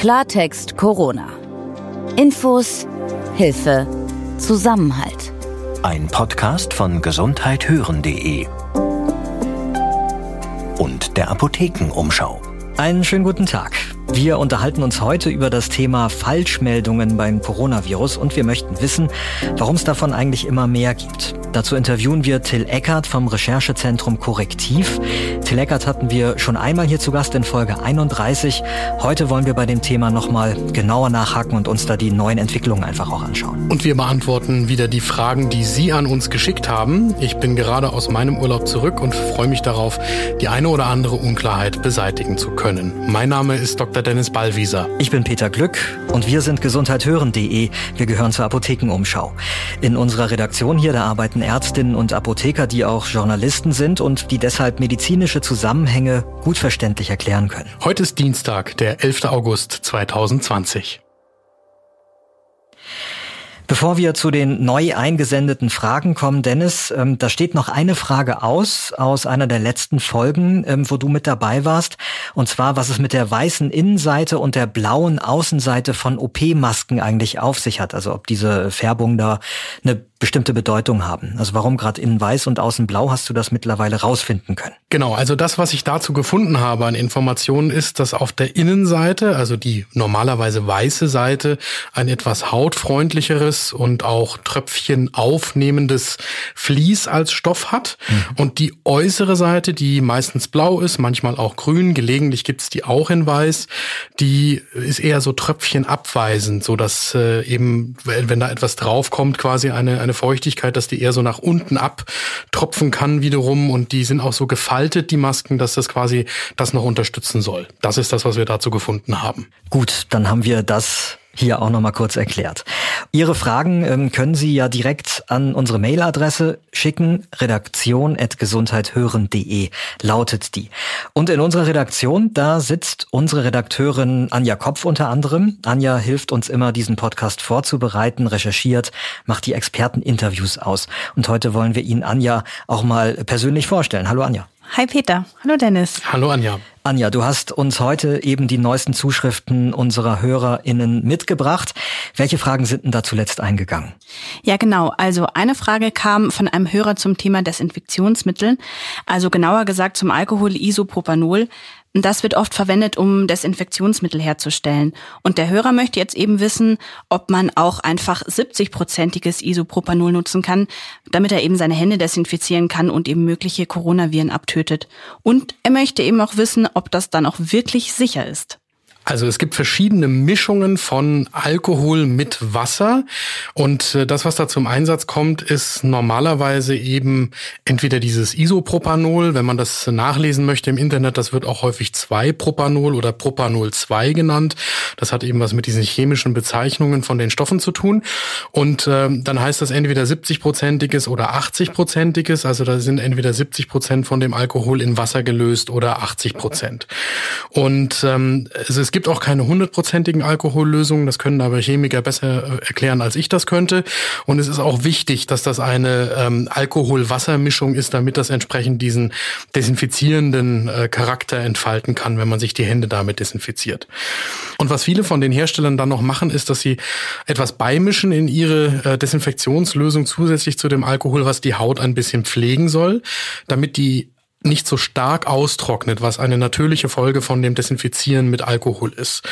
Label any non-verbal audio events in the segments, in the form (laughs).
Klartext Corona. Infos, Hilfe, Zusammenhalt. Ein Podcast von gesundheithören.de und der Apothekenumschau. Einen schönen guten Tag. Wir unterhalten uns heute über das Thema Falschmeldungen beim Coronavirus und wir möchten wissen, warum es davon eigentlich immer mehr gibt. Dazu interviewen wir Till Eckert vom Recherchezentrum Korrektiv. Till Eckert hatten wir schon einmal hier zu Gast in Folge 31. Heute wollen wir bei dem Thema nochmal genauer nachhaken und uns da die neuen Entwicklungen einfach auch anschauen. Und wir beantworten wieder die Fragen, die Sie an uns geschickt haben. Ich bin gerade aus meinem Urlaub zurück und freue mich darauf, die eine oder andere Unklarheit beseitigen zu können. Mein Name ist Dr. Dennis Ballwieser. Ich bin Peter Glück und wir sind gesundheithören.de. Wir gehören zur Apothekenumschau. In unserer Redaktion hier, da arbeiten meisten Ärztinnen und Apotheker, die auch Journalisten sind und die deshalb medizinische Zusammenhänge gut verständlich erklären können. Heute ist Dienstag, der 11. August 2020. Bevor wir zu den neu eingesendeten Fragen kommen, Dennis, ähm, da steht noch eine Frage aus, aus einer der letzten Folgen, ähm, wo du mit dabei warst. Und zwar, was es mit der weißen Innenseite und der blauen Außenseite von OP-Masken eigentlich auf sich hat. Also ob diese Färbung da eine bestimmte Bedeutung haben. Also warum gerade innen weiß und außen blau hast du das mittlerweile rausfinden können? Genau, also das, was ich dazu gefunden habe an Informationen, ist, dass auf der Innenseite, also die normalerweise weiße Seite, ein etwas hautfreundlicheres und auch Tröpfchen aufnehmendes Vlies als Stoff hat. Mhm. Und die äußere Seite, die meistens blau ist, manchmal auch grün, gelegentlich gibt's die auch in weiß, die ist eher so Tröpfchen abweisend, so dass äh, eben, wenn da etwas draufkommt, quasi eine eine Feuchtigkeit, dass die eher so nach unten abtropfen kann wiederum und die sind auch so gefaltet, die Masken, dass das quasi das noch unterstützen soll. Das ist das, was wir dazu gefunden haben. Gut, dann haben wir das hier auch nochmal kurz erklärt. Ihre Fragen ähm, können Sie ja direkt an unsere Mailadresse schicken. Redaktion.gesundheithören.de lautet die. Und in unserer Redaktion, da sitzt unsere Redakteurin Anja Kopf unter anderem. Anja hilft uns immer, diesen Podcast vorzubereiten, recherchiert, macht die Experteninterviews aus. Und heute wollen wir Ihnen Anja auch mal persönlich vorstellen. Hallo Anja. Hi Peter. Hallo Dennis. Hallo Anja. Anja, du hast uns heute eben die neuesten Zuschriften unserer HörerInnen mitgebracht. Welche Fragen sind denn da zuletzt eingegangen? Ja, genau. Also eine Frage kam von einem Hörer zum Thema Desinfektionsmittel. Also genauer gesagt zum Alkohol Isopropanol. Das wird oft verwendet, um Desinfektionsmittel herzustellen. Und der Hörer möchte jetzt eben wissen, ob man auch einfach 70-prozentiges Isopropanol nutzen kann, damit er eben seine Hände desinfizieren kann und eben mögliche Coronaviren abtötet. Und er möchte eben auch wissen, ob das dann auch wirklich sicher ist. Also es gibt verschiedene Mischungen von Alkohol mit Wasser und äh, das, was da zum Einsatz kommt, ist normalerweise eben entweder dieses Isopropanol, wenn man das nachlesen möchte im Internet, das wird auch häufig 2-Propanol oder Propanol 2 genannt. Das hat eben was mit diesen chemischen Bezeichnungen von den Stoffen zu tun und äh, dann heißt das entweder 70-prozentiges oder 80-prozentiges, also da sind entweder 70 Prozent von dem Alkohol in Wasser gelöst oder 80 Prozent. Und ähm, ist es gibt auch keine hundertprozentigen Alkohollösungen, das können aber Chemiker besser äh, erklären, als ich das könnte. Und es ist auch wichtig, dass das eine ähm, Alkohol-Wasser-Mischung ist, damit das entsprechend diesen desinfizierenden äh, Charakter entfalten kann, wenn man sich die Hände damit desinfiziert. Und was viele von den Herstellern dann noch machen, ist, dass sie etwas beimischen in ihre äh, Desinfektionslösung zusätzlich zu dem Alkohol, was die Haut ein bisschen pflegen soll, damit die nicht so stark austrocknet, was eine natürliche Folge von dem Desinfizieren mit Alkohol ist.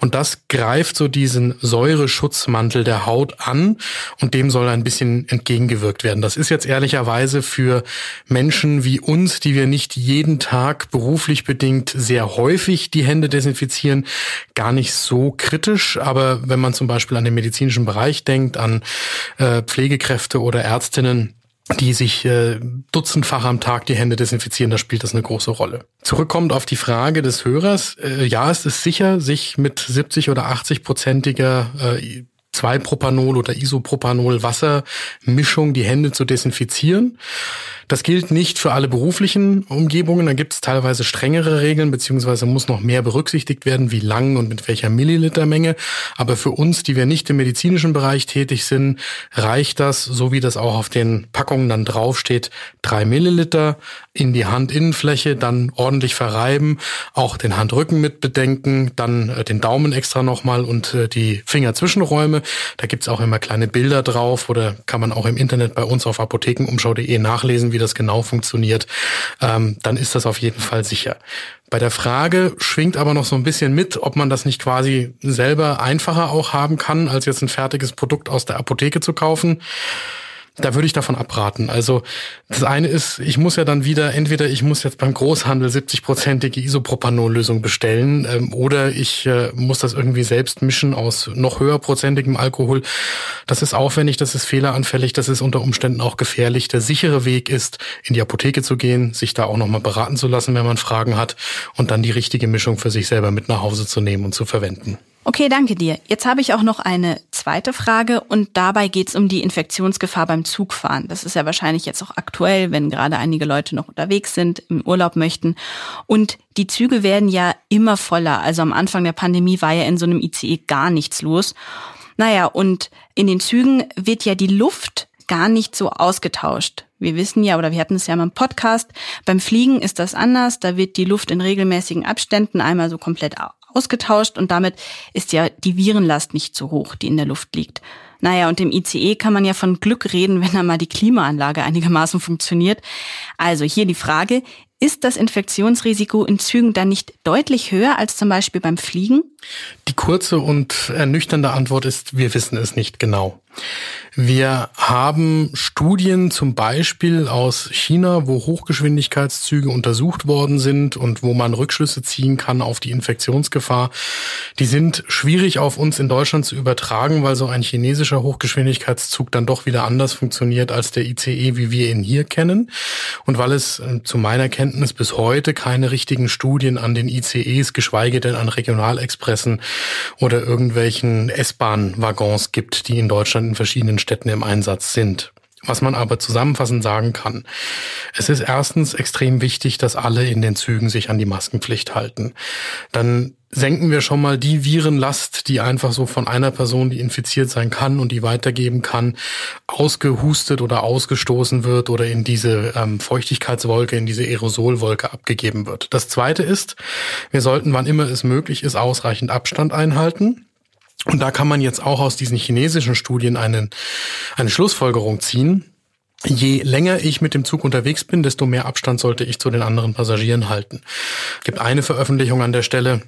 Und das greift so diesen Säureschutzmantel der Haut an und dem soll ein bisschen entgegengewirkt werden. Das ist jetzt ehrlicherweise für Menschen wie uns, die wir nicht jeden Tag beruflich bedingt sehr häufig die Hände desinfizieren, gar nicht so kritisch. Aber wenn man zum Beispiel an den medizinischen Bereich denkt, an äh, Pflegekräfte oder Ärztinnen, die sich äh, dutzendfach am Tag die Hände desinfizieren, da spielt das eine große Rolle. Zurückkommt auf die Frage des Hörers, äh, ja, es ist sicher, sich mit 70 oder 80 prozentiger äh, 2-Propanol oder Isopropanol Wassermischung die Hände zu desinfizieren. Das gilt nicht für alle beruflichen Umgebungen. Da gibt es teilweise strengere Regeln, beziehungsweise muss noch mehr berücksichtigt werden, wie lang und mit welcher Millilitermenge. Aber für uns, die wir nicht im medizinischen Bereich tätig sind, reicht das, so wie das auch auf den Packungen dann draufsteht, drei Milliliter in die Handinnenfläche, dann ordentlich verreiben, auch den Handrücken mit bedenken, dann äh, den Daumen extra nochmal und äh, die Fingerzwischenräume. Da gibt's auch immer kleine Bilder drauf oder kann man auch im Internet bei uns auf apothekenumschau.de nachlesen, wie das genau funktioniert. Ähm, dann ist das auf jeden Fall sicher. Bei der Frage schwingt aber noch so ein bisschen mit, ob man das nicht quasi selber einfacher auch haben kann, als jetzt ein fertiges Produkt aus der Apotheke zu kaufen da würde ich davon abraten. Also das eine ist, ich muss ja dann wieder, entweder ich muss jetzt beim Großhandel 70-prozentige Isopropanol-Lösung bestellen ähm, oder ich äh, muss das irgendwie selbst mischen aus noch höherprozentigem Alkohol. Das ist aufwendig, das ist fehleranfällig, das ist unter Umständen auch gefährlich. Der sichere Weg ist, in die Apotheke zu gehen, sich da auch nochmal beraten zu lassen, wenn man Fragen hat und dann die richtige Mischung für sich selber mit nach Hause zu nehmen und zu verwenden. Okay, danke dir. Jetzt habe ich auch noch eine zweite Frage und dabei geht es um die Infektionsgefahr beim Zugfahren. Das ist ja wahrscheinlich jetzt auch aktuell, wenn gerade einige Leute noch unterwegs sind, im Urlaub möchten. Und die Züge werden ja immer voller. Also am Anfang der Pandemie war ja in so einem ICE gar nichts los. Naja, und in den Zügen wird ja die Luft gar nicht so ausgetauscht. Wir wissen ja, oder wir hatten es ja mal im Podcast, beim Fliegen ist das anders. Da wird die Luft in regelmäßigen Abständen einmal so komplett ausgetauscht und damit ist ja die Virenlast nicht so hoch, die in der Luft liegt. Naja, und im ICE kann man ja von Glück reden, (laughs) wenn da mal die Klimaanlage einigermaßen funktioniert. Also hier die Frage, ist das Infektionsrisiko in Zügen dann nicht deutlich höher als zum Beispiel beim Fliegen? Die kurze und ernüchternde Antwort ist, wir wissen es nicht genau. Wir haben Studien zum Beispiel aus China, wo Hochgeschwindigkeitszüge untersucht worden sind und wo man Rückschlüsse ziehen kann auf die Infektionsgefahr. Die sind schwierig auf uns in Deutschland zu übertragen, weil so ein chinesischer Hochgeschwindigkeitszug dann doch wieder anders funktioniert als der ICE, wie wir ihn hier kennen. Und weil es äh, zu meiner Kenntnis bis heute keine richtigen Studien an den ICEs, geschweige denn an Regionalexpressen oder irgendwelchen S-Bahn-Waggons gibt, die in Deutschland in verschiedenen Städten im Einsatz sind. Was man aber zusammenfassend sagen kann, es ist erstens extrem wichtig, dass alle in den Zügen sich an die Maskenpflicht halten. Dann senken wir schon mal die Virenlast, die einfach so von einer Person, die infiziert sein kann und die weitergeben kann, ausgehustet oder ausgestoßen wird oder in diese ähm, Feuchtigkeitswolke, in diese Aerosolwolke abgegeben wird. Das Zweite ist, wir sollten, wann immer es möglich ist, ausreichend Abstand einhalten. Und da kann man jetzt auch aus diesen chinesischen Studien einen, eine Schlussfolgerung ziehen. Je länger ich mit dem Zug unterwegs bin, desto mehr Abstand sollte ich zu den anderen Passagieren halten. Es gibt eine Veröffentlichung an der Stelle,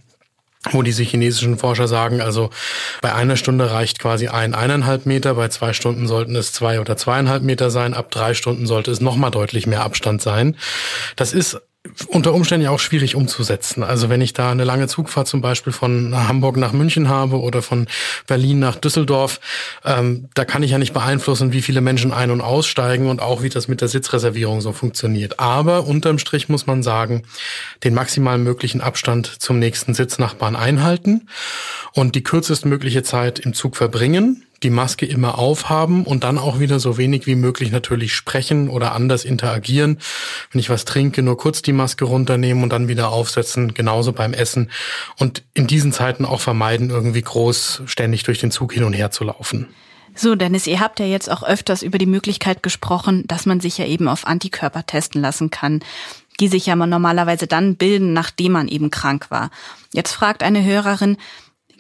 wo diese chinesischen Forscher sagen, also bei einer Stunde reicht quasi ein, eineinhalb Meter, bei zwei Stunden sollten es zwei oder zweieinhalb Meter sein, ab drei Stunden sollte es nochmal deutlich mehr Abstand sein. Das ist unter Umständen ja auch schwierig umzusetzen. Also wenn ich da eine lange Zugfahrt zum Beispiel von Hamburg nach München habe oder von Berlin nach Düsseldorf, ähm, da kann ich ja nicht beeinflussen, wie viele Menschen ein- und aussteigen und auch wie das mit der Sitzreservierung so funktioniert. Aber unterm Strich muss man sagen, den maximal möglichen Abstand zum nächsten Sitznachbarn einhalten und die kürzestmögliche Zeit im Zug verbringen die Maske immer aufhaben und dann auch wieder so wenig wie möglich natürlich sprechen oder anders interagieren. Wenn ich was trinke, nur kurz die Maske runternehmen und dann wieder aufsetzen, genauso beim Essen. Und in diesen Zeiten auch vermeiden, irgendwie groß ständig durch den Zug hin und her zu laufen. So, Dennis, ihr habt ja jetzt auch öfters über die Möglichkeit gesprochen, dass man sich ja eben auf Antikörper testen lassen kann, die sich ja normalerweise dann bilden, nachdem man eben krank war. Jetzt fragt eine Hörerin,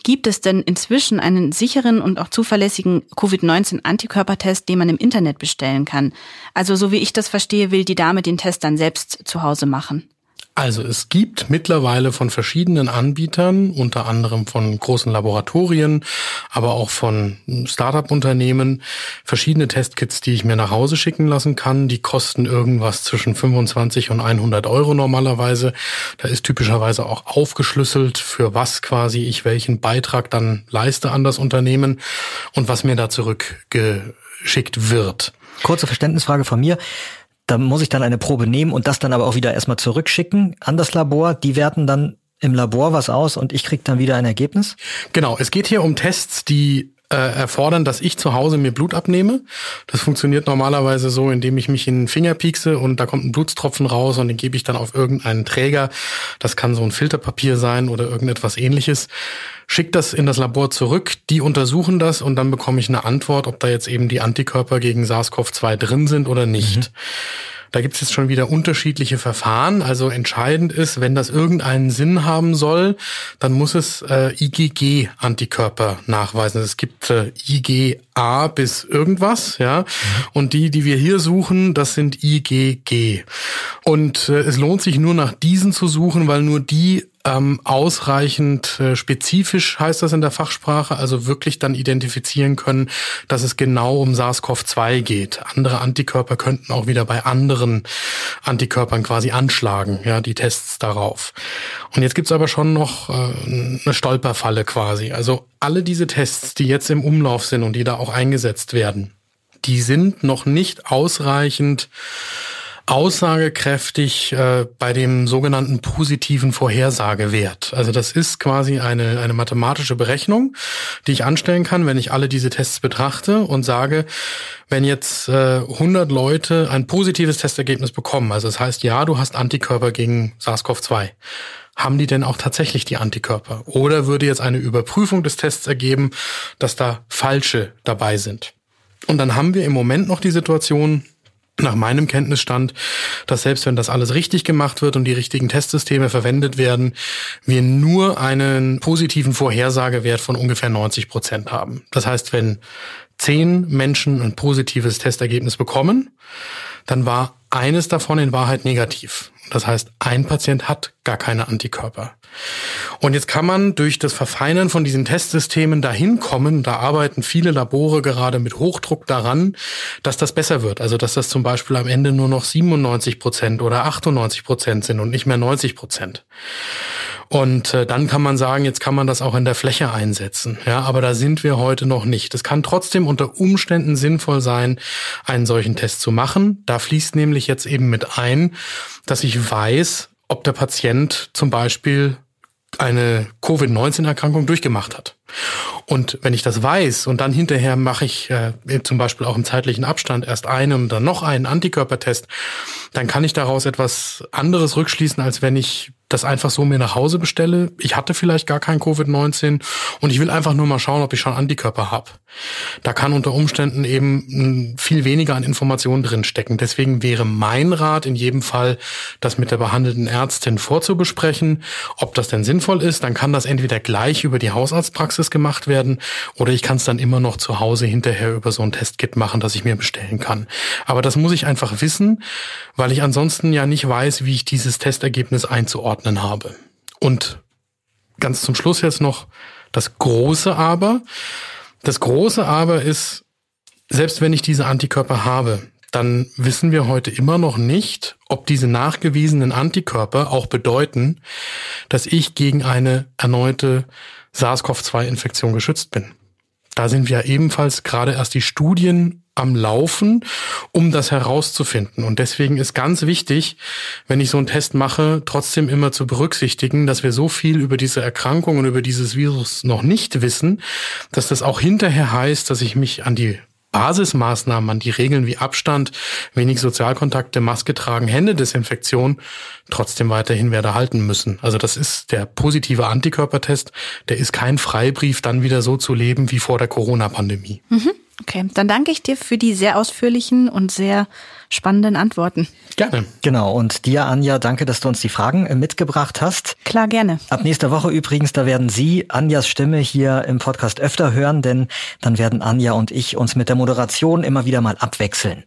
Gibt es denn inzwischen einen sicheren und auch zuverlässigen Covid-19-Antikörpertest, den man im Internet bestellen kann? Also so wie ich das verstehe, will die Dame den Test dann selbst zu Hause machen. Also es gibt mittlerweile von verschiedenen Anbietern, unter anderem von großen Laboratorien, aber auch von Startup-Unternehmen, verschiedene Testkits, die ich mir nach Hause schicken lassen kann. Die kosten irgendwas zwischen 25 und 100 Euro normalerweise. Da ist typischerweise auch aufgeschlüsselt, für was quasi ich welchen Beitrag dann leiste an das Unternehmen und was mir da zurückgeschickt wird. Kurze Verständnisfrage von mir. Da muss ich dann eine Probe nehmen und das dann aber auch wieder erstmal zurückschicken an das Labor. Die werten dann im Labor was aus und ich krieg dann wieder ein Ergebnis? Genau, es geht hier um Tests, die äh, erfordern, dass ich zu Hause mir Blut abnehme. Das funktioniert normalerweise so, indem ich mich in den Finger piekse und da kommt ein Blutstropfen raus und den gebe ich dann auf irgendeinen Träger. Das kann so ein Filterpapier sein oder irgendetwas ähnliches. Schick das in das Labor zurück, die untersuchen das und dann bekomme ich eine Antwort, ob da jetzt eben die Antikörper gegen SARS-CoV-2 drin sind oder nicht. Mhm. Da gibt es jetzt schon wieder unterschiedliche Verfahren. Also entscheidend ist, wenn das irgendeinen Sinn haben soll, dann muss es äh, IgG-Antikörper nachweisen. Es gibt äh, IgA bis irgendwas, ja. Und die, die wir hier suchen, das sind IgG. Und äh, es lohnt sich nur nach diesen zu suchen, weil nur die ähm, ausreichend äh, spezifisch, heißt das in der Fachsprache, also wirklich dann identifizieren können, dass es genau um SARS-CoV-2 geht. Andere Antikörper könnten auch wieder bei anderen Antikörpern quasi anschlagen, ja, die Tests darauf. Und jetzt gibt's aber schon noch äh, eine Stolperfalle quasi. Also alle diese Tests, die jetzt im Umlauf sind und die da auch eingesetzt werden, die sind noch nicht ausreichend aussagekräftig äh, bei dem sogenannten positiven Vorhersagewert. Also das ist quasi eine, eine mathematische Berechnung, die ich anstellen kann, wenn ich alle diese Tests betrachte und sage, wenn jetzt äh, 100 Leute ein positives Testergebnis bekommen, also das heißt, ja, du hast Antikörper gegen SARS-CoV-2, haben die denn auch tatsächlich die Antikörper? Oder würde jetzt eine Überprüfung des Tests ergeben, dass da falsche dabei sind? Und dann haben wir im Moment noch die Situation, nach meinem Kenntnisstand, dass selbst wenn das alles richtig gemacht wird und die richtigen Testsysteme verwendet werden, wir nur einen positiven Vorhersagewert von ungefähr 90 Prozent haben. Das heißt, wenn zehn Menschen ein positives Testergebnis bekommen, dann war eines davon in Wahrheit negativ. Das heißt, ein Patient hat gar keine Antikörper. Und jetzt kann man durch das Verfeinern von diesen Testsystemen dahin kommen, da arbeiten viele Labore gerade mit Hochdruck daran, dass das besser wird. Also dass das zum Beispiel am Ende nur noch 97 Prozent oder 98 Prozent sind und nicht mehr 90 Prozent. Und äh, dann kann man sagen, jetzt kann man das auch in der Fläche einsetzen. Ja, aber da sind wir heute noch nicht. Es kann trotzdem unter Umständen sinnvoll sein, einen solchen Test zu machen. Da fließt nämlich jetzt eben mit ein, dass ich weiß, ob der Patient zum Beispiel eine Covid-19-Erkrankung durchgemacht hat. Und wenn ich das weiß und dann hinterher mache ich äh, zum Beispiel auch im zeitlichen Abstand erst einen und dann noch einen Antikörpertest, dann kann ich daraus etwas anderes rückschließen, als wenn ich das einfach so mir nach Hause bestelle. Ich hatte vielleicht gar kein Covid-19 und ich will einfach nur mal schauen, ob ich schon Antikörper habe. Da kann unter Umständen eben hm, viel weniger an Informationen drinstecken. Deswegen wäre mein Rat in jedem Fall, das mit der behandelnden Ärztin vorzubesprechen, ob das denn sinnvoll ist. Dann kann das entweder gleich über die Hausarztpraxis gemacht werden oder ich kann es dann immer noch zu Hause hinterher über so ein Testkit machen, das ich mir bestellen kann. Aber das muss ich einfach wissen, weil ich ansonsten ja nicht weiß, wie ich dieses Testergebnis einzuordnen habe. Und ganz zum Schluss jetzt noch das große Aber. Das große Aber ist, selbst wenn ich diese Antikörper habe, dann wissen wir heute immer noch nicht, ob diese nachgewiesenen Antikörper auch bedeuten, dass ich gegen eine erneute SARS-CoV-2-Infektion geschützt bin. Da sind wir ebenfalls gerade erst die Studien am Laufen, um das herauszufinden. Und deswegen ist ganz wichtig, wenn ich so einen Test mache, trotzdem immer zu berücksichtigen, dass wir so viel über diese Erkrankung und über dieses Virus noch nicht wissen, dass das auch hinterher heißt, dass ich mich an die Basismaßnahmen, an die Regeln wie Abstand, wenig Sozialkontakte, Maske tragen, Händedesinfektion trotzdem weiterhin werde halten müssen. Also das ist der positive Antikörpertest, der ist kein Freibrief, dann wieder so zu leben wie vor der Corona-Pandemie. Mhm. Okay, dann danke ich dir für die sehr ausführlichen und sehr spannenden Antworten. Gerne. Genau, und dir, Anja, danke, dass du uns die Fragen äh, mitgebracht hast. Klar, gerne. Ab nächster Woche übrigens, da werden Sie Anjas Stimme hier im Podcast öfter hören, denn dann werden Anja und ich uns mit der Moderation immer wieder mal abwechseln.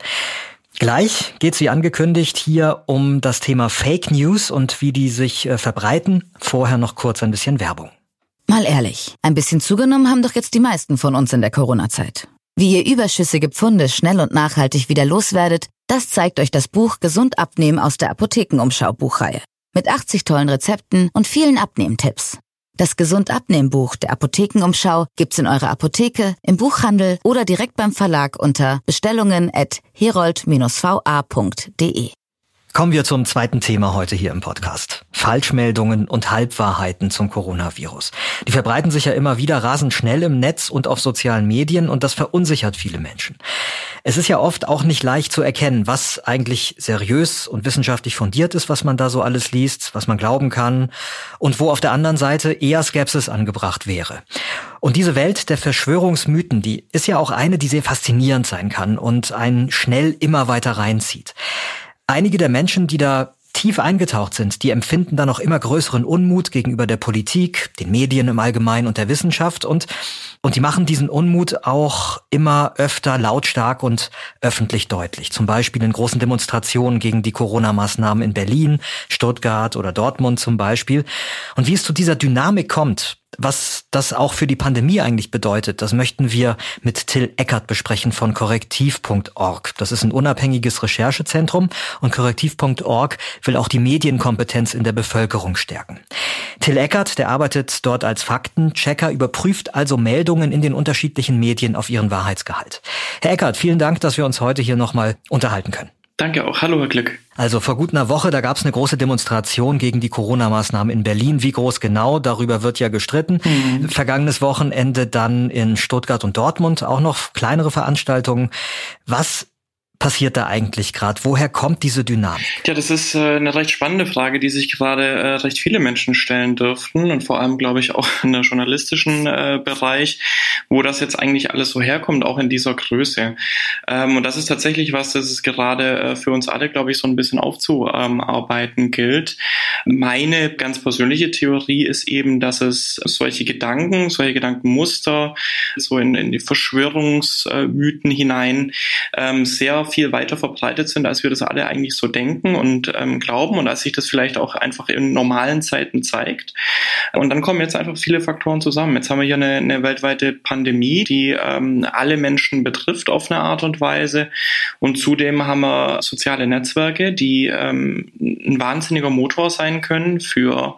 Gleich geht's wie angekündigt hier um das Thema Fake News und wie die sich äh, verbreiten. Vorher noch kurz ein bisschen Werbung. Mal ehrlich, ein bisschen zugenommen haben doch jetzt die meisten von uns in der Corona-Zeit. Wie ihr überschüssige Pfunde schnell und nachhaltig wieder loswerdet, das zeigt euch das Buch Gesund abnehmen aus der Apothekenumschau Buchreihe. Mit 80 tollen Rezepten und vielen Abnehmtipps. Das Gesund abnehmen Buch der Apothekenumschau gibt's in eurer Apotheke, im Buchhandel oder direkt beim Verlag unter Bestellungen at herold-va.de. Kommen wir zum zweiten Thema heute hier im Podcast. Falschmeldungen und Halbwahrheiten zum Coronavirus. Die verbreiten sich ja immer wieder rasend schnell im Netz und auf sozialen Medien und das verunsichert viele Menschen. Es ist ja oft auch nicht leicht zu erkennen, was eigentlich seriös und wissenschaftlich fundiert ist, was man da so alles liest, was man glauben kann und wo auf der anderen Seite eher Skepsis angebracht wäre. Und diese Welt der Verschwörungsmythen, die ist ja auch eine, die sehr faszinierend sein kann und einen schnell immer weiter reinzieht. Einige der Menschen, die da tief eingetaucht sind, die empfinden da noch immer größeren Unmut gegenüber der Politik, den Medien im Allgemeinen und der Wissenschaft und, und die machen diesen Unmut auch immer öfter lautstark und öffentlich deutlich. Zum Beispiel in großen Demonstrationen gegen die Corona-Maßnahmen in Berlin, Stuttgart oder Dortmund zum Beispiel. Und wie es zu dieser Dynamik kommt, was das auch für die Pandemie eigentlich bedeutet, das möchten wir mit Till Eckert besprechen von korrektiv.org. Das ist ein unabhängiges Recherchezentrum und korrektiv.org will auch die Medienkompetenz in der Bevölkerung stärken. Till Eckert, der arbeitet dort als Faktenchecker, überprüft also Meldungen in den unterschiedlichen Medien auf ihren Wahrheitsgehalt. Herr Eckert, vielen Dank, dass wir uns heute hier nochmal unterhalten können. Danke auch. Hallo, Herr Glück. Also vor gut einer Woche, da gab es eine große Demonstration gegen die Corona-Maßnahmen in Berlin. Wie groß genau? Darüber wird ja gestritten. Mhm. Vergangenes Wochenende dann in Stuttgart und Dortmund auch noch kleinere Veranstaltungen. Was passiert da eigentlich gerade? Woher kommt diese Dynamik? Ja, das ist äh, eine recht spannende Frage, die sich gerade äh, recht viele Menschen stellen dürften und vor allem, glaube ich, auch (laughs) in der journalistischen äh, Bereich, wo das jetzt eigentlich alles so herkommt, auch in dieser Größe. Ähm, und das ist tatsächlich was, das es gerade für uns alle, glaube ich, so ein bisschen aufzuarbeiten gilt. Meine ganz persönliche Theorie ist eben, dass es solche Gedanken, solche Gedankenmuster so in, in die Verschwörungsmythen hinein ähm, sehr viel weiter verbreitet sind, als wir das alle eigentlich so denken und ähm, glauben und als sich das vielleicht auch einfach in normalen Zeiten zeigt. Und dann kommen jetzt einfach viele Faktoren zusammen. Jetzt haben wir hier eine, eine weltweite Pandemie, die ähm, alle Menschen betrifft auf eine Art und Weise. Und zudem haben wir soziale Netzwerke, die ähm, ein wahnsinniger Motor sein können für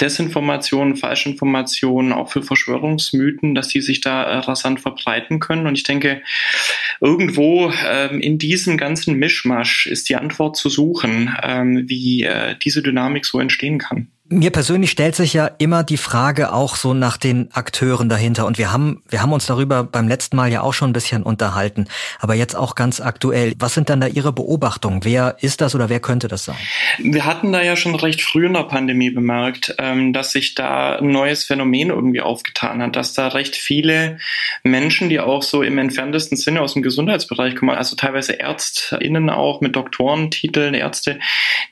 Desinformation, Falschinformationen, auch für Verschwörungsmythen, dass die sich da äh, rasant verbreiten können. Und ich denke, irgendwo ähm, in diesem ganzen Mischmasch ist die Antwort zu suchen, ähm, wie äh, diese Dynamik so entstehen kann. Mir persönlich stellt sich ja immer die Frage auch so nach den Akteuren dahinter. Und wir haben, wir haben uns darüber beim letzten Mal ja auch schon ein bisschen unterhalten. Aber jetzt auch ganz aktuell. Was sind dann da Ihre Beobachtungen? Wer ist das oder wer könnte das sein? Wir hatten da ja schon recht früh in der Pandemie bemerkt, ähm, dass sich da ein neues Phänomen irgendwie aufgetan hat, dass da recht viele Menschen, die auch so im entferntesten Sinne aus dem Gesundheitsbereich kommen, also teilweise ÄrztInnen auch mit Doktorentiteln, Ärzte,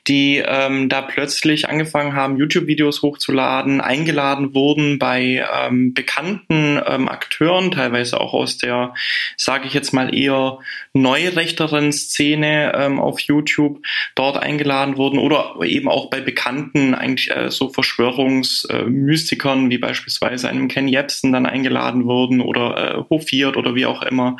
die ähm, da plötzlich angefangen haben, YouTube-Videos hochzuladen, eingeladen wurden bei ähm, bekannten ähm, Akteuren, teilweise auch aus der, sage ich jetzt mal eher neurechteren Szene ähm, auf YouTube, dort eingeladen wurden oder eben auch bei bekannten eigentlich äh, so Verschwörungsmystikern äh, wie beispielsweise einem Ken Jebsen dann eingeladen wurden oder äh, hofiert oder wie auch immer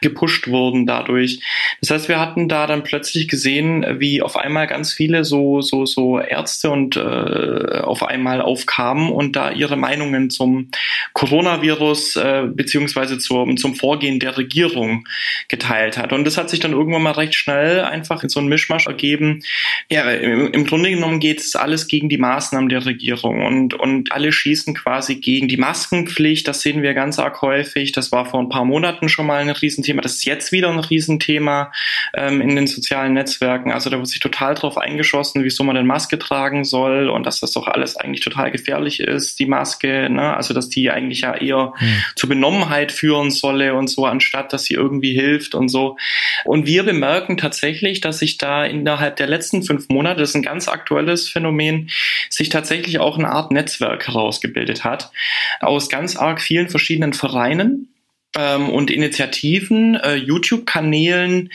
gepusht wurden dadurch. Das heißt, wir hatten da dann plötzlich gesehen, wie auf einmal ganz viele so so so Ärzte und äh, auf einmal aufkamen und da ihre Meinungen zum Coronavirus äh, beziehungsweise zum, zum Vorgehen der Regierung geteilt hat. Und das hat sich dann irgendwann mal recht schnell einfach in so einen Mischmasch ergeben. Ja, im, im Grunde genommen geht es alles gegen die Maßnahmen der Regierung und, und alle schießen quasi gegen die Maskenpflicht. Das sehen wir ganz arg häufig. Das war vor ein paar Monaten schon mal ein Riesenthema. Das ist jetzt wieder ein Riesenthema ähm, in den sozialen Netzwerken. Also da wird sich total drauf eingeschossen, wieso man denn Maske tragen soll und dass das doch alles eigentlich total gefährlich ist, die Maske, ne? also dass die eigentlich ja eher mhm. zu Benommenheit führen solle und so, anstatt dass sie irgendwie hilft und so. Und wir bemerken tatsächlich, dass sich da innerhalb der letzten fünf Monate, das ist ein ganz aktuelles Phänomen, sich tatsächlich auch eine Art Netzwerk herausgebildet hat aus ganz arg vielen verschiedenen Vereinen, ähm, und Initiativen, äh, YouTube-Kanälen,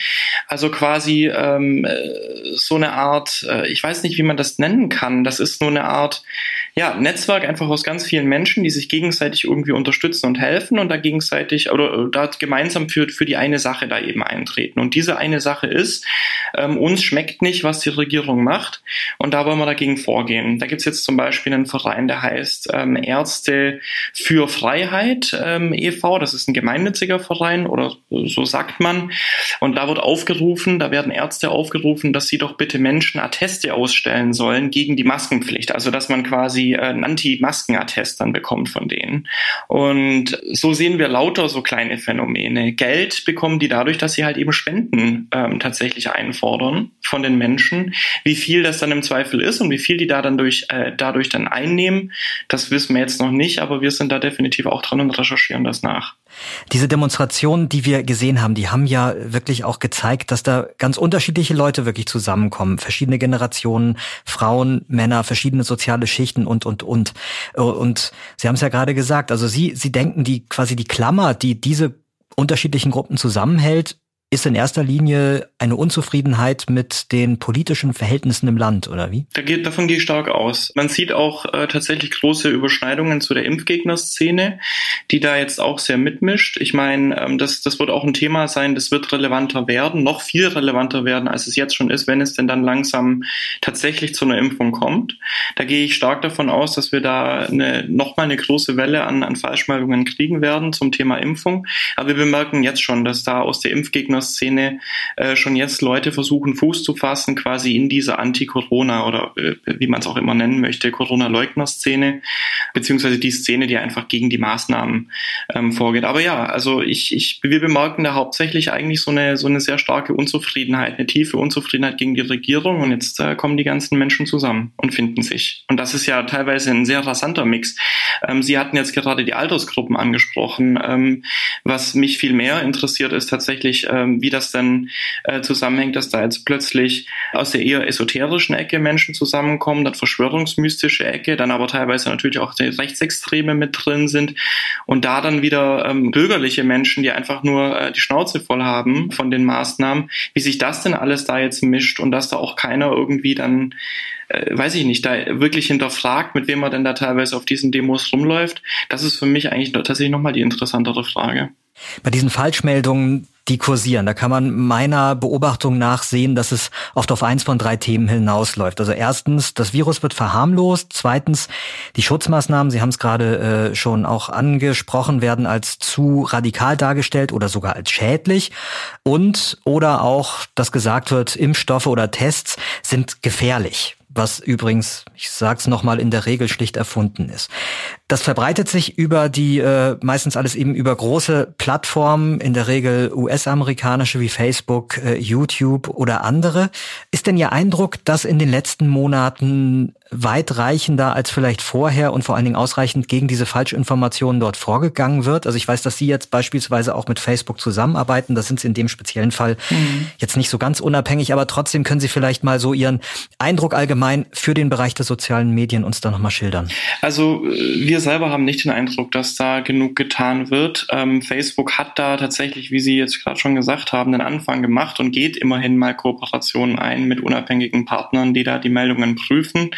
also quasi ähm, äh, so eine Art, äh, ich weiß nicht, wie man das nennen kann, das ist nur eine Art ja, Netzwerk einfach aus ganz vielen Menschen, die sich gegenseitig irgendwie unterstützen und helfen und da gegenseitig oder äh, da gemeinsam für, für die eine Sache da eben eintreten. Und diese eine Sache ist, ähm, uns schmeckt nicht, was die Regierung macht und da wollen wir dagegen vorgehen. Da gibt's jetzt zum Beispiel einen Verein, der heißt ähm, Ärzte für Freiheit ähm, e.V., das ist ein gemeinnütziger Verein oder so sagt man. Und da wird aufgerufen, da werden Ärzte aufgerufen, dass sie doch bitte Menschen Atteste ausstellen sollen gegen die Maskenpflicht. Also dass man quasi ein Anti-Masken-Attest dann bekommt von denen. Und so sehen wir lauter so kleine Phänomene. Geld bekommen die dadurch, dass sie halt eben Spenden ähm, tatsächlich einfordern von den Menschen. Wie viel das dann im Zweifel ist und wie viel die da dann durch, äh, dadurch dann einnehmen, das wissen wir jetzt noch nicht, aber wir sind da definitiv auch dran und recherchieren das nach. Diese Demonstrationen, die wir gesehen haben, die haben ja wirklich auch gezeigt, dass da ganz unterschiedliche Leute wirklich zusammenkommen. Verschiedene Generationen, Frauen, Männer, verschiedene soziale Schichten und, und, und. Und Sie haben es ja gerade gesagt, also Sie, Sie denken, die quasi die Klammer, die diese unterschiedlichen Gruppen zusammenhält, ist in erster Linie eine Unzufriedenheit mit den politischen Verhältnissen im Land, oder wie? Da geht, davon gehe ich stark aus. Man sieht auch äh, tatsächlich große Überschneidungen zu der Impfgegnerszene, die da jetzt auch sehr mitmischt. Ich meine, ähm, das, das wird auch ein Thema sein, das wird relevanter werden, noch viel relevanter werden, als es jetzt schon ist, wenn es denn dann langsam tatsächlich zu einer Impfung kommt. Da gehe ich stark davon aus, dass wir da eine, nochmal eine große Welle an, an Falschmeldungen kriegen werden zum Thema Impfung. Aber wir bemerken jetzt schon, dass da aus der Impfgegner Szene äh, schon jetzt Leute versuchen, Fuß zu fassen, quasi in dieser Anti-Corona oder äh, wie man es auch immer nennen möchte, Corona-Leugner-Szene, beziehungsweise die Szene, die einfach gegen die Maßnahmen ähm, vorgeht. Aber ja, also ich, ich, wir bemerken da hauptsächlich eigentlich so eine, so eine sehr starke Unzufriedenheit, eine tiefe Unzufriedenheit gegen die Regierung und jetzt äh, kommen die ganzen Menschen zusammen und finden sich. Und das ist ja teilweise ein sehr rasanter Mix. Ähm, Sie hatten jetzt gerade die Altersgruppen angesprochen. Ähm, was mich viel mehr interessiert, ist tatsächlich, äh, ähm, wie das dann äh, zusammenhängt, dass da jetzt plötzlich aus der eher esoterischen Ecke Menschen zusammenkommen, dann verschwörungsmystische Ecke, dann aber teilweise natürlich auch die Rechtsextreme mit drin sind und da dann wieder ähm, bürgerliche Menschen, die einfach nur äh, die Schnauze voll haben von den Maßnahmen, wie sich das denn alles da jetzt mischt und dass da auch keiner irgendwie dann äh, weiß ich nicht, da wirklich hinterfragt, mit wem man denn da teilweise auf diesen Demos rumläuft, das ist für mich eigentlich tatsächlich nochmal die interessantere Frage. Bei diesen Falschmeldungen, die kursieren. Da kann man meiner Beobachtung nach sehen, dass es oft auf eins von drei Themen hinausläuft. Also erstens, das Virus wird verharmlost. Zweitens, die Schutzmaßnahmen, Sie haben es gerade äh, schon auch angesprochen, werden als zu radikal dargestellt oder sogar als schädlich. Und oder auch, dass gesagt wird, Impfstoffe oder Tests sind gefährlich was übrigens, ich sag's nochmal, in der Regel schlicht erfunden ist. Das verbreitet sich über die, äh, meistens alles eben über große Plattformen, in der Regel US-amerikanische wie Facebook, äh, YouTube oder andere. Ist denn Ihr Eindruck, dass in den letzten Monaten weitreichender als vielleicht vorher und vor allen Dingen ausreichend gegen diese Falschinformationen dort vorgegangen wird. Also ich weiß, dass Sie jetzt beispielsweise auch mit Facebook zusammenarbeiten. Das sind Sie in dem speziellen Fall mhm. jetzt nicht so ganz unabhängig, aber trotzdem können Sie vielleicht mal so Ihren Eindruck allgemein für den Bereich der sozialen Medien uns da nochmal schildern. Also äh, wir selber haben nicht den Eindruck, dass da genug getan wird. Ähm, Facebook hat da tatsächlich, wie Sie jetzt gerade schon gesagt haben, den Anfang gemacht und geht immerhin mal Kooperationen ein mit unabhängigen Partnern, die da die Meldungen prüfen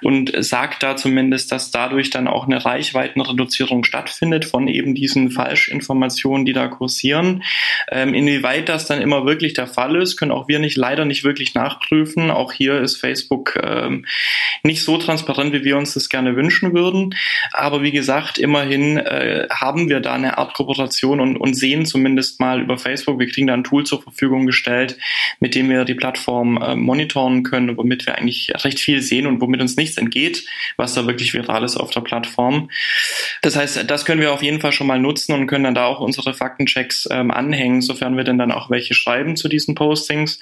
und sagt da zumindest, dass dadurch dann auch eine Reichweitenreduzierung stattfindet von eben diesen Falschinformationen, die da kursieren. Ähm, inwieweit das dann immer wirklich der Fall ist, können auch wir nicht leider nicht wirklich nachprüfen. Auch hier ist Facebook ähm, nicht so transparent, wie wir uns das gerne wünschen würden. Aber wie gesagt, immerhin äh, haben wir da eine Art Kooperation und, und sehen zumindest mal über Facebook, wir kriegen da ein Tool zur Verfügung gestellt, mit dem wir die Plattform äh, monitoren können, womit wir eigentlich recht viel sehen und womit uns nichts entgeht, was da wirklich viral ist auf der Plattform. Das heißt, das können wir auf jeden Fall schon mal nutzen und können dann da auch unsere Faktenchecks ähm, anhängen, sofern wir denn dann auch welche schreiben zu diesen Postings.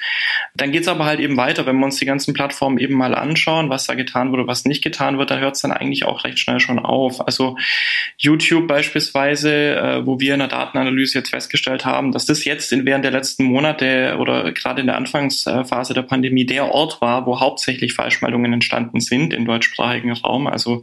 Dann geht's aber halt eben weiter, wenn wir uns die ganzen Plattformen eben mal anschauen, was da getan wurde, was nicht getan wird, dann hört es dann eigentlich auch recht schnell schon auf. Also YouTube beispielsweise, äh, wo wir in der Datenanalyse jetzt festgestellt haben, dass das jetzt in, während der letzten Monate oder gerade in der Anfangsphase der Pandemie der Ort war, wo hauptsächlich Falschmeldungen entstanden entstanden sind im deutschsprachigen Raum, also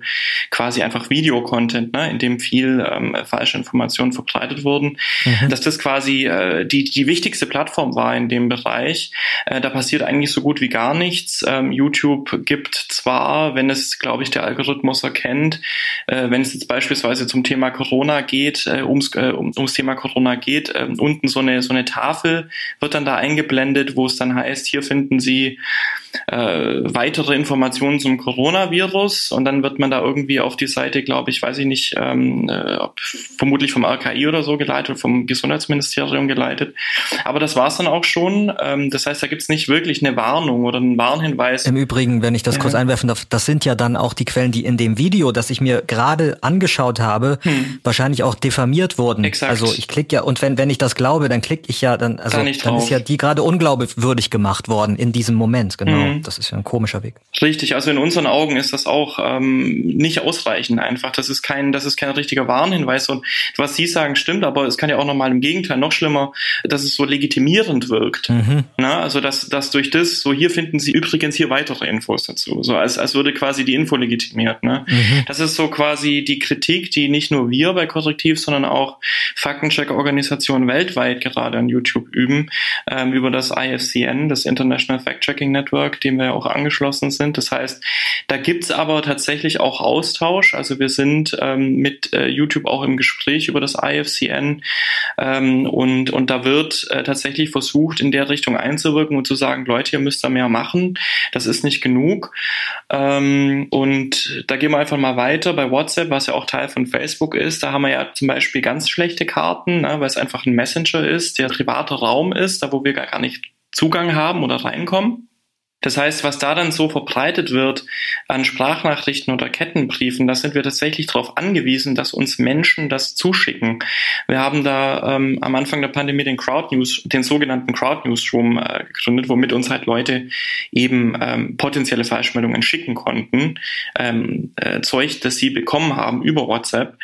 quasi einfach Videocontent, ne, in dem viel ähm, falsche Informationen verbreitet wurden, mhm. dass das quasi äh, die, die wichtigste Plattform war in dem Bereich. Äh, da passiert eigentlich so gut wie gar nichts. Ähm, YouTube gibt zwar, wenn es, glaube ich, der Algorithmus erkennt, äh, wenn es jetzt beispielsweise zum Thema Corona geht, äh, ums, äh, um, ums Thema Corona geht, äh, unten so eine, so eine Tafel wird dann da eingeblendet, wo es dann heißt, hier finden Sie äh, weitere Informationen zum Coronavirus und dann wird man da irgendwie auf die Seite, glaube ich, weiß ich nicht, ähm, äh, vermutlich vom RKI oder so geleitet, vom Gesundheitsministerium geleitet. Aber das war es dann auch schon. Ähm, das heißt, da gibt es nicht wirklich eine Warnung oder einen Warnhinweis. Im Übrigen, wenn ich das ja. kurz einwerfen darf, das sind ja dann auch die Quellen, die in dem Video, das ich mir gerade angeschaut habe, hm. wahrscheinlich auch diffamiert wurden. Exakt. Also ich klicke ja, und wenn, wenn ich das glaube, dann klicke ich ja, dann, also dann ist ja die gerade unglaubwürdig gemacht worden in diesem Moment, genau. Mhm. Das ist ja ein komischer Weg. Richtig, also in unseren Augen ist das auch ähm, nicht ausreichend einfach. Das ist kein, das ist kein richtiger Warnhinweis. Und was Sie sagen, stimmt, aber es kann ja auch nochmal im Gegenteil noch schlimmer, dass es so legitimierend wirkt. Mhm. Na, also dass, dass durch das, so hier finden Sie übrigens hier weitere Infos dazu. So als, als würde quasi die Info legitimiert. Ne? Mhm. Das ist so quasi die Kritik, die nicht nur wir bei Korrektiv, sondern auch Faktencheck-Organisationen weltweit gerade an YouTube üben, ähm, über das IFCN, das International Fact-Checking Network, dem wir auch angeschlossen sind. Das heißt, da gibt's aber tatsächlich auch Austausch. Also wir sind ähm, mit äh, YouTube auch im Gespräch über das IFCN ähm, und, und da wird äh, tatsächlich versucht, in der Richtung einzuwirken und zu sagen, Leute, ihr müsst da mehr machen. Das ist nicht genug. Ähm, und da gehen wir einfach mal weiter bei WhatsApp, was ja auch Teil von Facebook ist. Da haben wir ja zum Beispiel ganz schlechte Karten, ne, weil es einfach ein Messenger ist, der privater Raum ist, da wo wir gar nicht Zugang haben oder reinkommen. Das heißt, was da dann so verbreitet wird an Sprachnachrichten oder Kettenbriefen, da sind wir tatsächlich darauf angewiesen, dass uns Menschen das zuschicken. Wir haben da ähm, am Anfang der Pandemie den Crowd News, den sogenannten Crowd Newsroom äh, gegründet, womit uns halt Leute eben ähm, potenzielle Falschmeldungen schicken konnten, ähm, äh, Zeug, das sie bekommen haben über WhatsApp.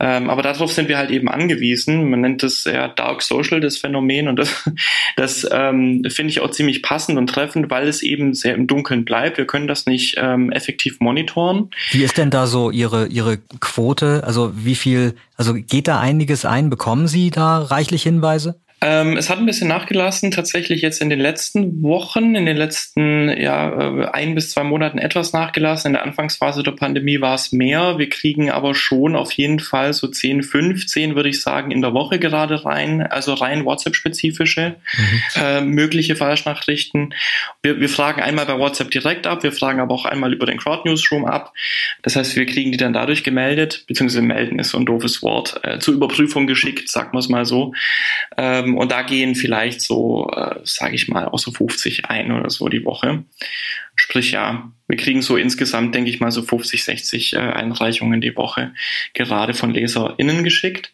Ähm, aber darauf sind wir halt eben angewiesen. Man nennt das ja Dark Social, das Phänomen, und das, (laughs) das ähm, finde ich auch ziemlich passend und treffend, weil es eben sehr im Dunkeln bleibt. Wir können das nicht ähm, effektiv monitoren. Wie ist denn da so Ihre, Ihre Quote? Also wie viel, also geht da einiges ein? Bekommen Sie da reichlich Hinweise? Ähm, es hat ein bisschen nachgelassen, tatsächlich jetzt in den letzten Wochen, in den letzten ja, äh, ein bis zwei Monaten etwas nachgelassen. In der Anfangsphase der Pandemie war es mehr. Wir kriegen aber schon auf jeden Fall so 10, 15, würde ich sagen, in der Woche gerade rein, also rein WhatsApp-spezifische mhm. äh, mögliche Falschnachrichten. Wir, wir fragen einmal bei WhatsApp direkt ab, wir fragen aber auch einmal über den Crowd Newsroom ab. Das heißt, wir kriegen die dann dadurch gemeldet, beziehungsweise melden ist so ein doofes Wort, äh, zur Überprüfung geschickt, sagen wir es mal so. Ähm, ähm, und da gehen vielleicht so, äh, sage ich mal, auch so 50 ein oder so die Woche. Sprich ja, wir kriegen so insgesamt, denke ich mal, so 50, 60 äh, Einreichungen die Woche gerade von LeserInnen geschickt.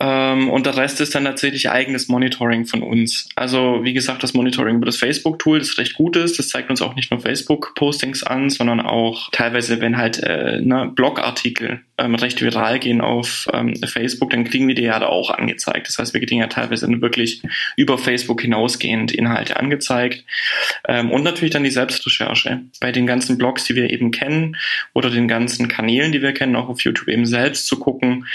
Ähm, und der Rest ist dann tatsächlich eigenes Monitoring von uns. Also wie gesagt, das Monitoring über das Facebook-Tool, das recht gut ist. Das zeigt uns auch nicht nur Facebook-Postings an, sondern auch teilweise, wenn halt äh, ne, Blogartikel ähm, recht viral gehen auf ähm, Facebook, dann kriegen wir die ja da auch angezeigt. Das heißt, wir kriegen ja teilweise wirklich über Facebook hinausgehend Inhalte angezeigt. Ähm, und natürlich dann die Selbstrecherche bei den ganzen Blogs, die wir eben kennen oder den ganzen Kanälen, die wir kennen, auch auf YouTube eben selbst zu gucken,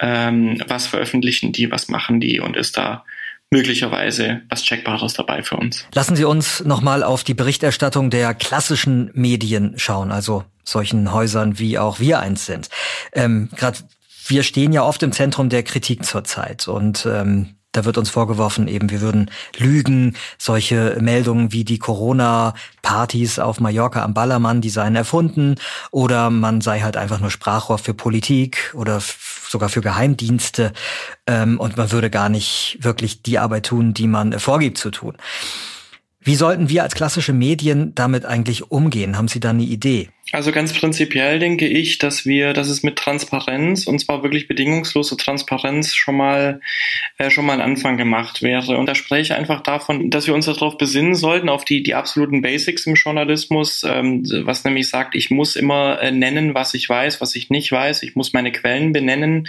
ähm, was veröffentlichen die, was machen die und ist da möglicherweise was Checkbares dabei für uns. Lassen Sie uns nochmal auf die Berichterstattung der klassischen Medien schauen, also solchen Häusern wie auch wir eins sind. Ähm, Gerade wir stehen ja oft im Zentrum der Kritik zurzeit und ähm, da wird uns vorgeworfen, eben wir würden lügen. Solche Meldungen wie die Corona-Partys auf Mallorca am Ballermann, die seien erfunden. Oder man sei halt einfach nur Sprachrohr für Politik oder sogar für Geheimdienste. Ähm, und man würde gar nicht wirklich die Arbeit tun, die man vorgibt zu tun. Wie sollten wir als klassische Medien damit eigentlich umgehen? Haben Sie da eine Idee? Also ganz prinzipiell denke ich, dass wir, dass es mit Transparenz und zwar wirklich bedingungslose Transparenz schon mal äh, schon mal ein Anfang gemacht wäre. Und da spreche ich einfach davon, dass wir uns darauf besinnen sollten auf die die absoluten Basics im Journalismus, ähm, was nämlich sagt, ich muss immer äh, nennen, was ich weiß, was ich nicht weiß. Ich muss meine Quellen benennen.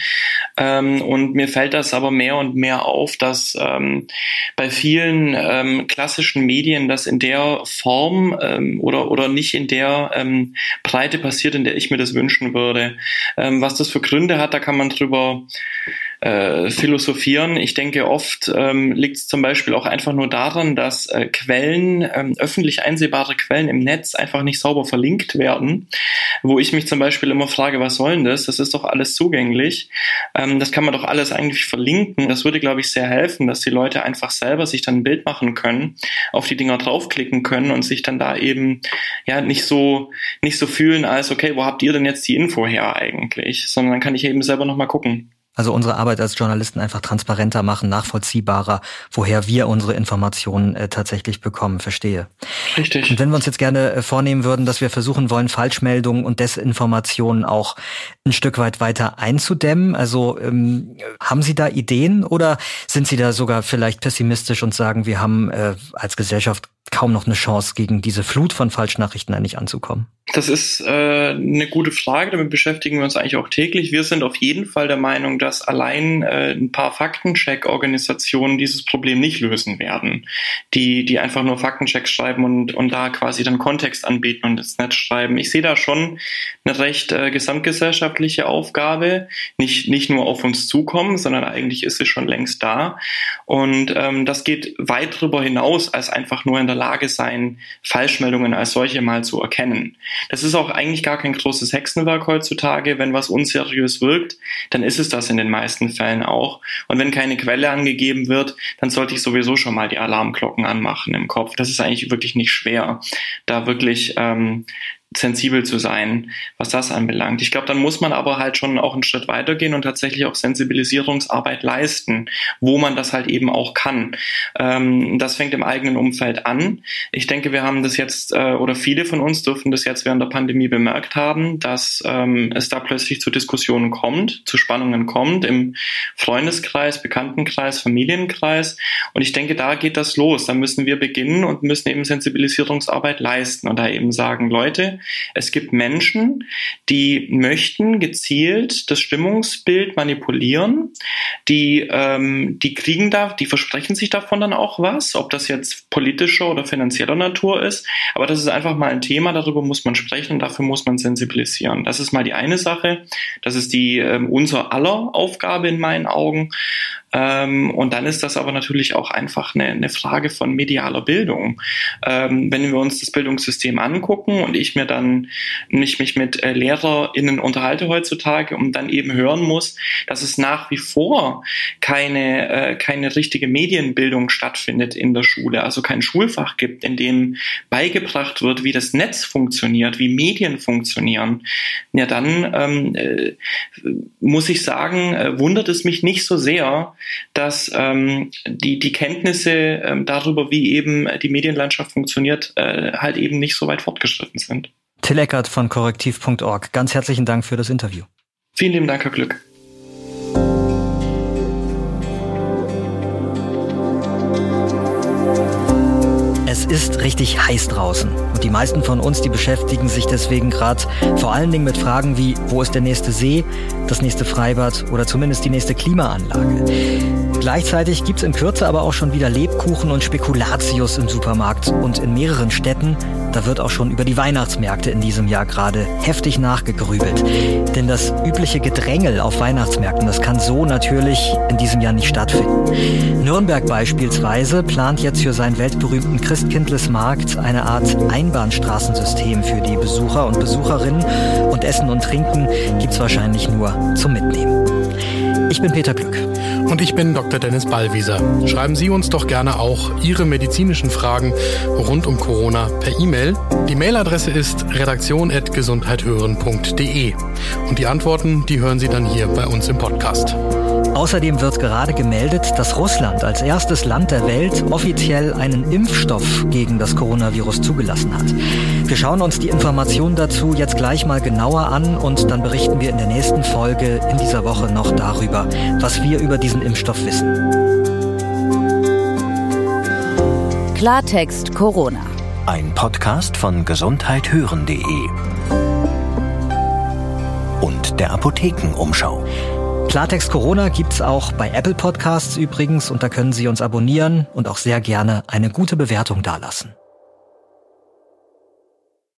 Ähm, und mir fällt das aber mehr und mehr auf, dass ähm, bei vielen ähm, klassischen Medien das in der Form ähm, oder oder nicht in der ähm, Breite passiert, in der ich mir das wünschen würde. Ähm, was das für Gründe hat, da kann man drüber äh, philosophieren. Ich denke, oft ähm, liegt es zum Beispiel auch einfach nur daran, dass äh, Quellen, ähm, öffentlich einsehbare Quellen im Netz einfach nicht sauber verlinkt werden, wo ich mich zum Beispiel immer frage, was soll denn das? Das ist doch alles zugänglich. Ähm, das kann man doch alles eigentlich verlinken. Das würde, glaube ich, sehr helfen, dass die Leute einfach selber sich dann ein Bild machen können, auf die Dinger draufklicken können und sich dann da eben ja nicht so nicht so fühlen als okay, wo habt ihr denn jetzt die Info her eigentlich? Sondern dann kann ich eben selber noch mal gucken. Also unsere Arbeit als Journalisten einfach transparenter machen, nachvollziehbarer, woher wir unsere Informationen äh, tatsächlich bekommen. Verstehe. Richtig. Und wenn wir uns jetzt gerne äh, vornehmen würden, dass wir versuchen wollen, Falschmeldungen und Desinformationen auch ein Stück weit weiter einzudämmen, also ähm, haben Sie da Ideen oder sind Sie da sogar vielleicht pessimistisch und sagen, wir haben äh, als Gesellschaft kaum noch eine Chance, gegen diese Flut von Falschnachrichten eigentlich anzukommen? Das ist äh, eine gute Frage, damit beschäftigen wir uns eigentlich auch täglich. Wir sind auf jeden Fall der Meinung, dass allein äh, ein paar Faktencheck-Organisationen dieses Problem nicht lösen werden, die, die einfach nur Faktenchecks schreiben und, und da quasi dann Kontext anbieten und ins Netz schreiben. Ich sehe da schon eine recht äh, gesamtgesellschaftliche Aufgabe, nicht, nicht nur auf uns zukommen, sondern eigentlich ist sie schon längst da. Und ähm, das geht weit darüber hinaus, als einfach nur in der Lage sein, Falschmeldungen als solche mal zu erkennen. Das ist auch eigentlich gar kein großes Hexenwerk heutzutage. Wenn was unseriös wirkt, dann ist es das in den meisten Fällen auch. Und wenn keine Quelle angegeben wird, dann sollte ich sowieso schon mal die Alarmglocken anmachen im Kopf. Das ist eigentlich wirklich nicht schwer, da wirklich ähm, sensibel zu sein, was das anbelangt. Ich glaube, dann muss man aber halt schon auch einen Schritt weitergehen und tatsächlich auch Sensibilisierungsarbeit leisten, wo man das halt eben auch kann. Ähm, das fängt im eigenen Umfeld an. Ich denke, wir haben das jetzt, äh, oder viele von uns dürfen das jetzt während der Pandemie bemerkt haben, dass ähm, es da plötzlich zu Diskussionen kommt, zu Spannungen kommt im Freundeskreis, Bekanntenkreis, Familienkreis. Und ich denke, da geht das los. Da müssen wir beginnen und müssen eben Sensibilisierungsarbeit leisten und da eben sagen, Leute, es gibt Menschen, die möchten gezielt das Stimmungsbild manipulieren, die, ähm, die kriegen da, die versprechen sich davon dann auch was, ob das jetzt politischer oder finanzieller Natur ist. Aber das ist einfach mal ein Thema, darüber muss man sprechen und dafür muss man sensibilisieren. Das ist mal die eine Sache. Das ist die ähm, unser aller Aufgabe in meinen Augen. Ähm, und dann ist das aber natürlich auch einfach eine, eine Frage von medialer Bildung. Ähm, wenn wir uns das Bildungssystem angucken und ich mir dann mich, mich mit äh, LehrerInnen unterhalte heutzutage und dann eben hören muss, dass es nach wie vor keine, äh, keine richtige Medienbildung stattfindet in der Schule, also kein Schulfach gibt, in dem beigebracht wird, wie das Netz funktioniert, wie Medien funktionieren, ja dann ähm, äh, muss ich sagen, äh, wundert es mich nicht so sehr, dass ähm, die, die Kenntnisse ähm, darüber, wie eben die Medienlandschaft funktioniert, äh, halt eben nicht so weit fortgeschritten sind. Till Eckert von korrektiv.org, ganz herzlichen Dank für das Interview. Vielen lieben Dank, Herr Glück. Es ist richtig heiß draußen. Und die meisten von uns, die beschäftigen sich deswegen gerade vor allen Dingen mit Fragen wie, wo ist der nächste See, das nächste Freibad oder zumindest die nächste Klimaanlage. Gleichzeitig gibt's in Kürze aber auch schon wieder Lebkuchen und Spekulatius im Supermarkt. Und in mehreren Städten, da wird auch schon über die Weihnachtsmärkte in diesem Jahr gerade heftig nachgegrübelt. Denn das übliche Gedrängel auf Weihnachtsmärkten, das kann so natürlich in diesem Jahr nicht stattfinden. Nürnberg beispielsweise plant jetzt für seinen weltberühmten Christkindlesmarkt eine Art Einbahnstraßensystem für die Besucher und Besucherinnen. Und Essen und Trinken gibt's wahrscheinlich nur zum Mitnehmen. Ich bin Peter Glück. Und ich bin Dr. Dennis Ballwieser. Schreiben Sie uns doch gerne auch Ihre medizinischen Fragen rund um Corona per E-Mail. Die Mailadresse ist redaktion.gesundheithören.de. Und die Antworten, die hören Sie dann hier bei uns im Podcast. Außerdem wird gerade gemeldet, dass Russland als erstes Land der Welt offiziell einen Impfstoff gegen das Coronavirus zugelassen hat. Wir schauen uns die Informationen dazu jetzt gleich mal genauer an und dann berichten wir in der nächsten Folge in dieser Woche noch darüber, was wir über diesen Impfstoff wissen. Klartext Corona. Ein Podcast von gesundheithören.de und der Apothekenumschau. Klartext Corona gibt's auch bei Apple Podcasts übrigens und da können Sie uns abonnieren und auch sehr gerne eine gute Bewertung dalassen.